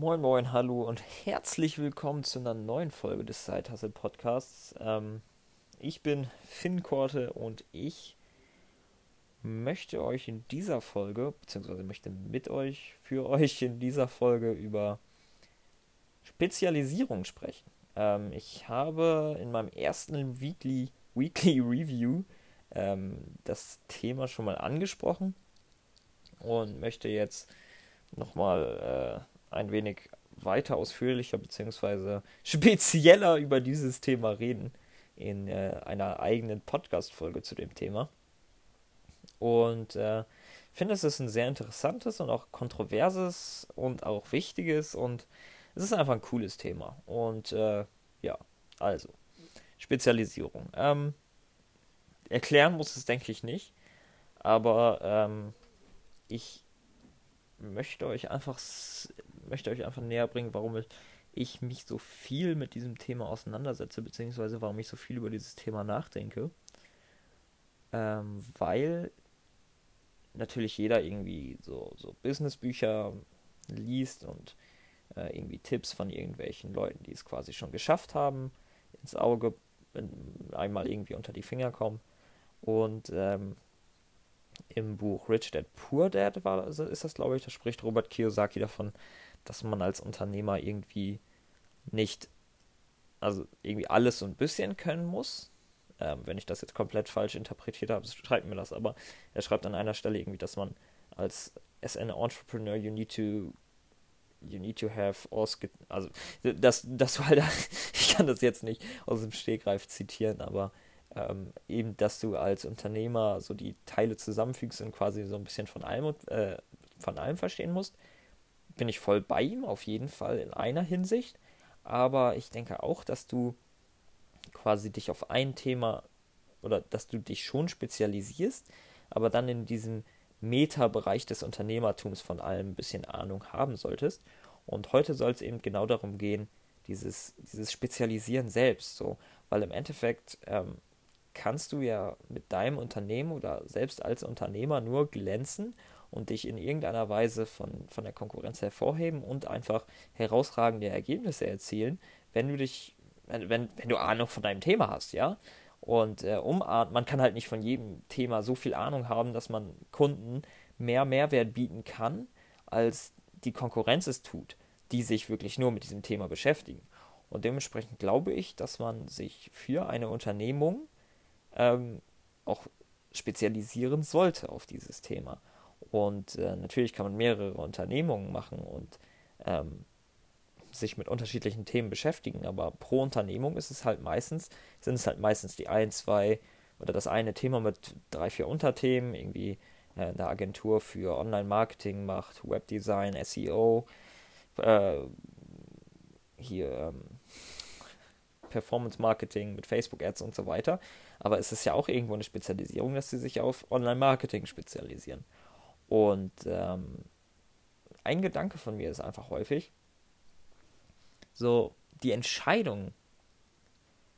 Moin Moin, hallo und herzlich willkommen zu einer neuen Folge des Side Podcasts. Ähm, ich bin Finn Korte und ich möchte euch in dieser Folge, beziehungsweise möchte mit euch, für euch in dieser Folge über Spezialisierung sprechen. Ähm, ich habe in meinem ersten Weekly, Weekly Review ähm, das Thema schon mal angesprochen und möchte jetzt nochmal äh, ein wenig weiter ausführlicher bzw. spezieller über dieses Thema reden in äh, einer eigenen Podcast-Folge zu dem Thema. Und äh, finde, es ist ein sehr interessantes und auch kontroverses und auch wichtiges und es ist einfach ein cooles Thema. Und äh, ja, also, Spezialisierung. Ähm, erklären muss es, denke ich, nicht. Aber ähm, ich möchte euch einfach möchte euch einfach näher bringen, warum ich mich so viel mit diesem Thema auseinandersetze, beziehungsweise warum ich so viel über dieses Thema nachdenke. Ähm, weil natürlich jeder irgendwie so, so Businessbücher liest und äh, irgendwie Tipps von irgendwelchen Leuten, die es quasi schon geschafft haben, ins Auge einmal irgendwie unter die Finger kommen. Und ähm, im Buch Rich Dad Poor Dad war, ist das, glaube ich, da spricht Robert Kiyosaki davon, dass man als Unternehmer irgendwie nicht, also irgendwie alles so ein bisschen können muss. Ähm, wenn ich das jetzt komplett falsch interpretiert habe, schreibt mir das, aber er schreibt an einer Stelle irgendwie, dass man als as an entrepreneur you need to you need to have also das das du halt ich kann das jetzt nicht aus dem Stegreif zitieren, aber ähm, eben, dass du als Unternehmer so die Teile zusammenfügst und quasi so ein bisschen von allem, äh, von allem verstehen musst, bin ich voll bei ihm, auf jeden Fall in einer Hinsicht. Aber ich denke auch, dass du quasi dich auf ein Thema oder dass du dich schon spezialisierst, aber dann in diesem Meta-Bereich des Unternehmertums von allem ein bisschen Ahnung haben solltest. Und heute soll es eben genau darum gehen, dieses, dieses Spezialisieren selbst, so, weil im Endeffekt ähm, kannst du ja mit deinem Unternehmen oder selbst als Unternehmer nur glänzen und dich in irgendeiner Weise von, von der Konkurrenz hervorheben und einfach herausragende Ergebnisse erzielen, wenn du dich, wenn, wenn, du Ahnung von deinem Thema hast, ja. Und äh, um man kann halt nicht von jedem Thema so viel Ahnung haben, dass man Kunden mehr Mehrwert bieten kann, als die Konkurrenz es tut, die sich wirklich nur mit diesem Thema beschäftigen. Und dementsprechend glaube ich, dass man sich für eine Unternehmung ähm, auch spezialisieren sollte auf dieses Thema. Und äh, natürlich kann man mehrere Unternehmungen machen und ähm, sich mit unterschiedlichen Themen beschäftigen, aber pro Unternehmung ist es halt meistens, sind es halt meistens die ein, zwei oder das eine Thema mit drei, vier Unterthemen, irgendwie äh, eine Agentur für Online-Marketing macht, Webdesign, SEO, äh, hier ähm, Performance Marketing mit Facebook Ads und so weiter. Aber es ist ja auch irgendwo eine Spezialisierung, dass sie sich auf Online-Marketing spezialisieren. Und ähm, ein Gedanke von mir ist einfach häufig, so die Entscheidung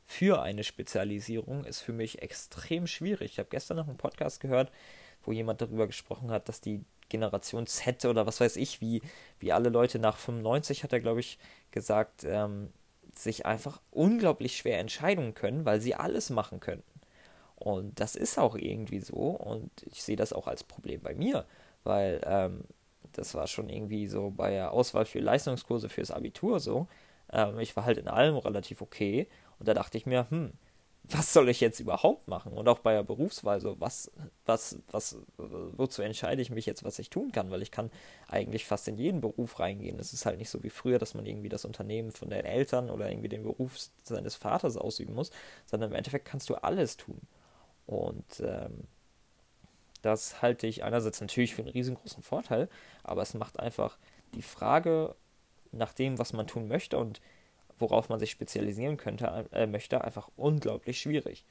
für eine Spezialisierung ist für mich extrem schwierig. Ich habe gestern noch einen Podcast gehört, wo jemand darüber gesprochen hat, dass die Generation Z oder was weiß ich, wie, wie alle Leute nach 95, hat er, glaube ich, gesagt, ähm, sich einfach unglaublich schwer entscheiden können, weil sie alles machen könnten. Und das ist auch irgendwie so und ich sehe das auch als Problem bei mir, weil ähm, das war schon irgendwie so bei der Auswahl für Leistungskurse fürs Abitur so. Ähm, ich war halt in allem relativ okay und da dachte ich mir, hm, was soll ich jetzt überhaupt machen? Und auch bei der Berufswahl so, was, was, was, wozu entscheide ich mich jetzt, was ich tun kann? Weil ich kann eigentlich fast in jeden Beruf reingehen. Es ist halt nicht so wie früher, dass man irgendwie das Unternehmen von den Eltern oder irgendwie den Beruf seines Vaters ausüben muss, sondern im Endeffekt kannst du alles tun. Und ähm, das halte ich einerseits natürlich für einen riesengroßen Vorteil, aber es macht einfach die Frage nach dem, was man tun möchte und worauf man sich spezialisieren könnte, äh, möchte, einfach unglaublich schwierig.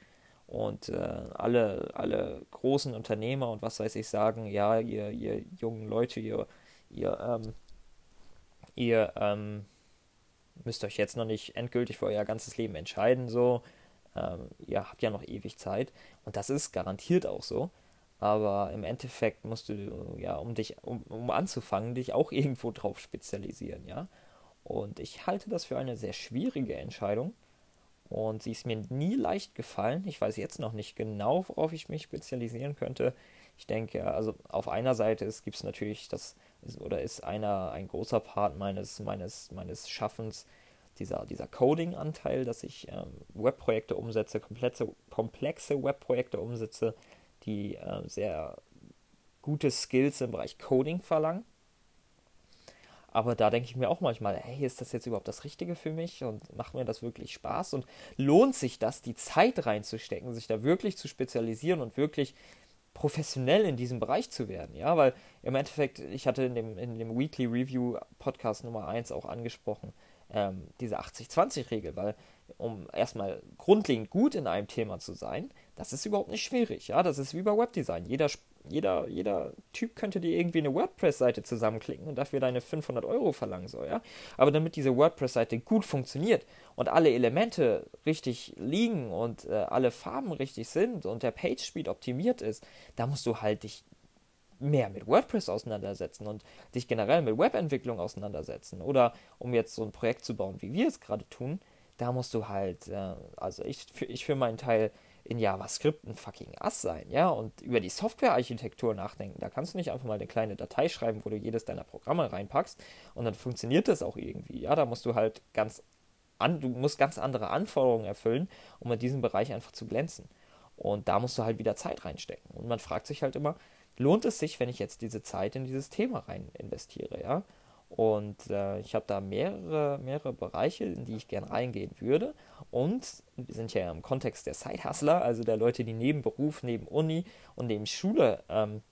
Und äh, alle, alle großen Unternehmer und was weiß ich sagen, ja, ihr, ihr jungen Leute, ihr, ihr, ähm, ihr ähm, müsst euch jetzt noch nicht endgültig für euer ganzes Leben entscheiden, so. Ähm, ihr habt ja noch ewig Zeit. Und das ist garantiert auch so. Aber im Endeffekt musst du, ja, um dich, um, um anzufangen, dich auch irgendwo drauf spezialisieren, ja. Und ich halte das für eine sehr schwierige Entscheidung. Und sie ist mir nie leicht gefallen. Ich weiß jetzt noch nicht genau, worauf ich mich spezialisieren könnte. Ich denke, also auf einer Seite gibt es natürlich das, oder ist einer ein großer Part meines, meines, meines Schaffens dieser, dieser Coding-Anteil, dass ich ähm, Webprojekte umsetze, komplexe, komplexe Webprojekte umsetze, die äh, sehr gute Skills im Bereich Coding verlangen. Aber da denke ich mir auch manchmal, hey, ist das jetzt überhaupt das Richtige für mich? Und macht mir das wirklich Spaß? Und lohnt sich das, die Zeit reinzustecken, sich da wirklich zu spezialisieren und wirklich professionell in diesem Bereich zu werden, ja, weil im Endeffekt, ich hatte in dem, in dem Weekly Review Podcast Nummer 1 auch angesprochen, ähm, diese 80-20-Regel, weil um erstmal grundlegend gut in einem Thema zu sein, das ist überhaupt nicht schwierig. Ja, das ist wie bei Webdesign. Jeder, jeder, jeder Typ könnte dir irgendwie eine WordPress-Seite zusammenklicken und dafür deine 500 Euro verlangen soll. Ja, aber damit diese WordPress-Seite gut funktioniert und alle Elemente richtig liegen und äh, alle Farben richtig sind und der Page-Speed optimiert ist, da musst du halt dich mehr mit WordPress auseinandersetzen und dich generell mit Webentwicklung auseinandersetzen. Oder um jetzt so ein Projekt zu bauen, wie wir es gerade tun, da musst du halt, äh, also ich, für, ich für meinen Teil in JavaScript ein fucking Ass sein, ja, und über die Softwarearchitektur nachdenken. Da kannst du nicht einfach mal eine kleine Datei schreiben, wo du jedes deiner Programme reinpackst und dann funktioniert das auch irgendwie, ja, da musst du halt ganz an, du musst ganz andere Anforderungen erfüllen, um in diesem Bereich einfach zu glänzen. Und da musst du halt wieder Zeit reinstecken. Und man fragt sich halt immer, lohnt es sich, wenn ich jetzt diese Zeit in dieses Thema rein investiere, ja? Und äh, ich habe da mehrere, mehrere Bereiche, in die ich gerne reingehen würde. Und wir sind ja im Kontext der Side-Hustler, also der Leute, die neben Beruf, neben Uni und neben Schule ähm,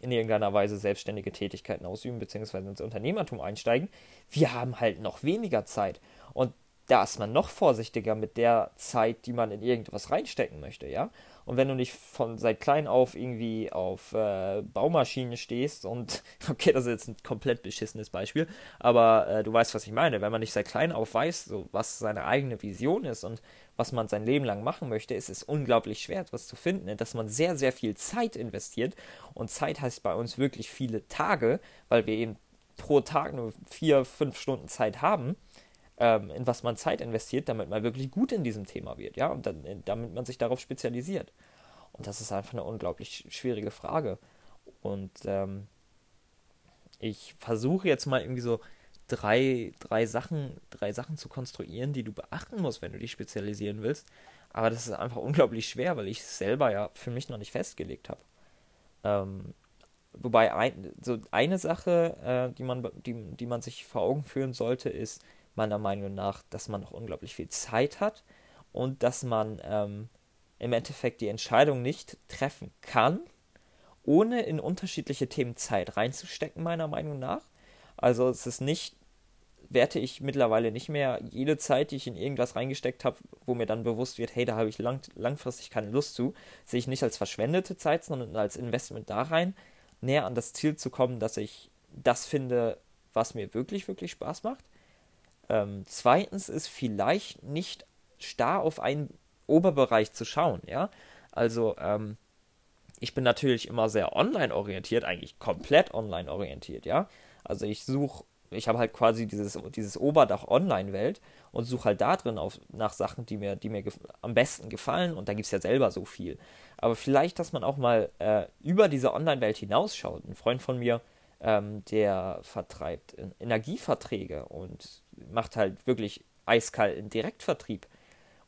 in irgendeiner Weise selbstständige Tätigkeiten ausüben, beziehungsweise ins Unternehmertum einsteigen. Wir haben halt noch weniger Zeit. Und da ist man noch vorsichtiger mit der Zeit, die man in irgendwas reinstecken möchte, ja. Und wenn du nicht von seit klein auf irgendwie auf äh, Baumaschinen stehst und, okay, das ist jetzt ein komplett beschissenes Beispiel, aber äh, du weißt, was ich meine. Wenn man nicht seit klein auf weiß, so, was seine eigene Vision ist und was man sein Leben lang machen möchte, ist es unglaublich schwer, etwas zu finden, dass man sehr, sehr viel Zeit investiert. Und Zeit heißt bei uns wirklich viele Tage, weil wir eben pro Tag nur vier, fünf Stunden Zeit haben ähm, in was man Zeit investiert, damit man wirklich gut in diesem Thema wird, ja, und dann, damit man sich darauf spezialisiert. Und das ist einfach eine unglaublich schwierige Frage. Und ähm, ich versuche jetzt mal irgendwie so drei, drei Sachen, drei Sachen zu konstruieren, die du beachten musst, wenn du dich spezialisieren willst. Aber das ist einfach unglaublich schwer, weil ich es selber ja für mich noch nicht festgelegt habe. Ähm, wobei ein, so eine Sache, äh, die, man, die, die man sich vor Augen führen sollte, ist, meiner Meinung nach, dass man noch unglaublich viel Zeit hat und dass man ähm, im Endeffekt die Entscheidung nicht treffen kann, ohne in unterschiedliche Themen Zeit reinzustecken, meiner Meinung nach. Also es ist nicht, werte ich mittlerweile nicht mehr jede Zeit, die ich in irgendwas reingesteckt habe, wo mir dann bewusst wird, hey, da habe ich lang, langfristig keine Lust zu, sehe ich nicht als verschwendete Zeit, sondern als Investment da rein, näher an das Ziel zu kommen, dass ich das finde, was mir wirklich, wirklich Spaß macht. Ähm, zweitens ist vielleicht nicht starr auf einen Oberbereich zu schauen, ja. Also, ähm, ich bin natürlich immer sehr online orientiert, eigentlich komplett online orientiert, ja. Also ich suche, ich habe halt quasi dieses, dieses Oberdach Online-Welt und suche halt da drin auf, nach Sachen, die mir, die mir am besten gefallen und da gibt es ja selber so viel. Aber vielleicht, dass man auch mal äh, über diese Online-Welt hinausschaut. Ein Freund von mir, ähm, der vertreibt Energieverträge und macht halt wirklich eiskalten Direktvertrieb.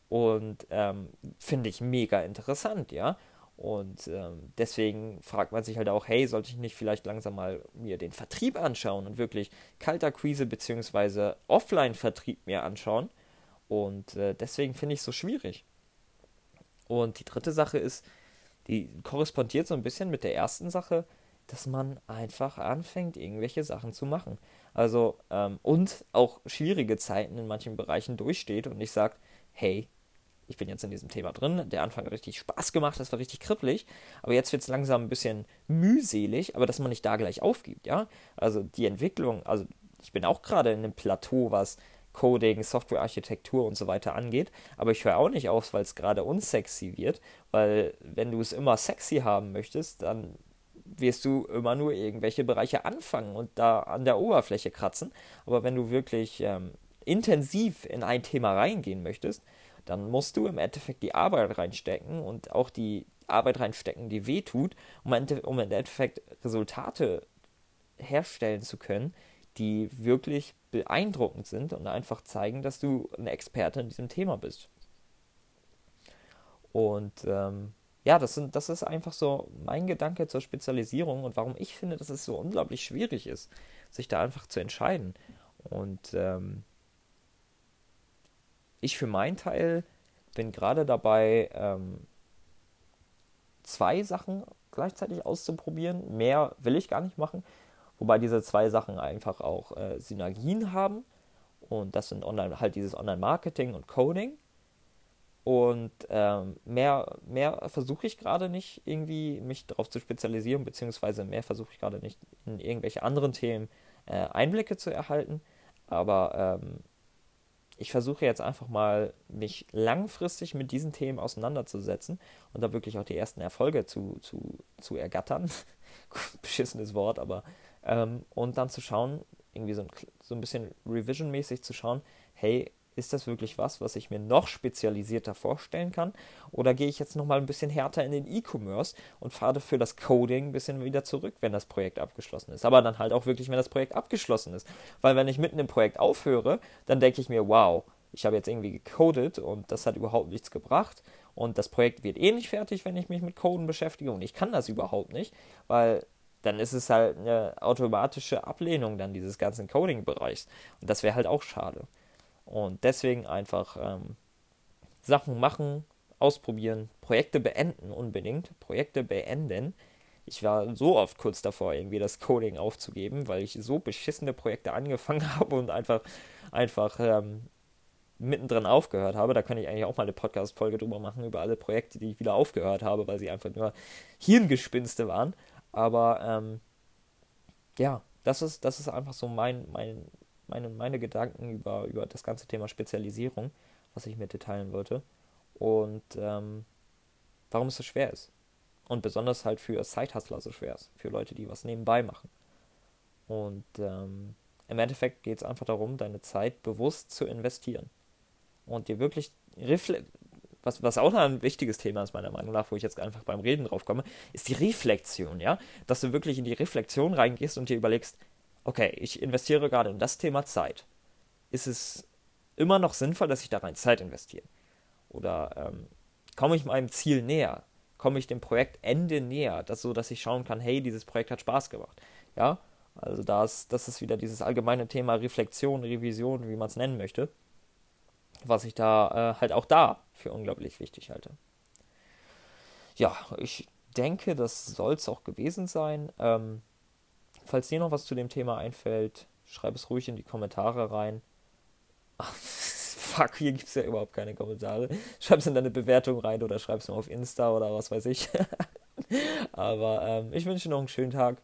Und ähm, finde ich mega interessant, ja. Und ähm, deswegen fragt man sich halt auch, hey, sollte ich nicht vielleicht langsam mal mir den Vertrieb anschauen und wirklich Kaltakquise bzw. Offline-Vertrieb mir anschauen. Und äh, deswegen finde ich es so schwierig. Und die dritte Sache ist, die korrespondiert so ein bisschen mit der ersten Sache, dass man einfach anfängt, irgendwelche Sachen zu machen. Also, ähm, und auch schwierige Zeiten in manchen Bereichen durchsteht und ich sage, hey, ich bin jetzt in diesem Thema drin, der Anfang hat richtig Spaß gemacht, das war richtig kribbelig, aber jetzt wird es langsam ein bisschen mühselig, aber dass man nicht da gleich aufgibt, ja. Also die Entwicklung, also ich bin auch gerade in einem Plateau, was Coding, Softwarearchitektur und so weiter angeht. Aber ich höre auch nicht auf, weil es gerade unsexy wird, weil wenn du es immer sexy haben möchtest, dann wirst du immer nur irgendwelche Bereiche anfangen und da an der Oberfläche kratzen. Aber wenn du wirklich ähm, intensiv in ein Thema reingehen möchtest, dann musst du im Endeffekt die Arbeit reinstecken und auch die Arbeit reinstecken, die weh tut, um, um im Endeffekt Resultate herstellen zu können, die wirklich beeindruckend sind und einfach zeigen, dass du ein Experte in diesem Thema bist. Und ähm, ja, das, sind, das ist einfach so mein Gedanke zur Spezialisierung und warum ich finde, dass es so unglaublich schwierig ist, sich da einfach zu entscheiden. Und ähm, ich für meinen Teil bin gerade dabei, ähm, zwei Sachen gleichzeitig auszuprobieren. Mehr will ich gar nicht machen, wobei diese zwei Sachen einfach auch äh, Synergien haben. Und das sind online, halt dieses Online-Marketing und Coding. Und ähm, mehr, mehr versuche ich gerade nicht irgendwie mich darauf zu spezialisieren, beziehungsweise mehr versuche ich gerade nicht in irgendwelche anderen Themen äh, Einblicke zu erhalten. Aber ähm, ich versuche jetzt einfach mal, mich langfristig mit diesen Themen auseinanderzusetzen und da wirklich auch die ersten Erfolge zu, zu, zu ergattern. Beschissenes Wort, aber ähm, und dann zu schauen, irgendwie so ein, so ein bisschen Revision-mäßig zu schauen, hey, ist das wirklich was, was ich mir noch spezialisierter vorstellen kann? Oder gehe ich jetzt nochmal ein bisschen härter in den E-Commerce und fahre für das Coding ein bisschen wieder zurück, wenn das Projekt abgeschlossen ist? Aber dann halt auch wirklich, wenn das Projekt abgeschlossen ist. Weil wenn ich mitten im Projekt aufhöre, dann denke ich mir, wow, ich habe jetzt irgendwie gecodet und das hat überhaupt nichts gebracht. Und das Projekt wird eh nicht fertig, wenn ich mich mit Coden beschäftige. Und ich kann das überhaupt nicht, weil dann ist es halt eine automatische Ablehnung dann dieses ganzen Coding-Bereichs. Und das wäre halt auch schade. Und deswegen einfach ähm, Sachen machen, ausprobieren, Projekte beenden unbedingt, Projekte beenden. Ich war so oft kurz davor, irgendwie das Coding aufzugeben, weil ich so beschissene Projekte angefangen habe und einfach, einfach ähm, mittendrin aufgehört habe. Da kann ich eigentlich auch mal eine Podcast-Folge drüber machen, über alle Projekte, die ich wieder aufgehört habe, weil sie einfach nur Hirngespinste waren. Aber ähm, ja, das ist, das ist einfach so mein, mein, meine, meine Gedanken über, über das ganze Thema Spezialisierung, was ich mit dir teilen wollte. Und ähm, warum es so schwer ist. Und besonders halt für Side-Hustler so schwer ist. Für Leute, die was nebenbei machen. Und ähm, im Endeffekt geht es einfach darum, deine Zeit bewusst zu investieren. Und dir wirklich was, was auch ein wichtiges Thema ist, meiner Meinung nach, wo ich jetzt einfach beim Reden drauf komme, ist die Reflexion, ja? Dass du wirklich in die Reflexion reingehst und dir überlegst, okay, ich investiere gerade in das Thema Zeit. Ist es immer noch sinnvoll, dass ich da rein Zeit investiere? Oder ähm, komme ich meinem Ziel näher? Komme ich dem Projektende näher, das so, dass ich schauen kann, hey, dieses Projekt hat Spaß gemacht. Ja, also das, das ist wieder dieses allgemeine Thema Reflexion, Revision, wie man es nennen möchte, was ich da äh, halt auch da für unglaublich wichtig halte. Ja, ich denke, das soll es auch gewesen sein. Ähm, Falls dir noch was zu dem Thema einfällt, schreib es ruhig in die Kommentare rein. Ach, fuck, hier gibt es ja überhaupt keine Kommentare. Schreib es in deine Bewertung rein oder schreib es mir auf Insta oder was weiß ich. Aber ähm, ich wünsche dir noch einen schönen Tag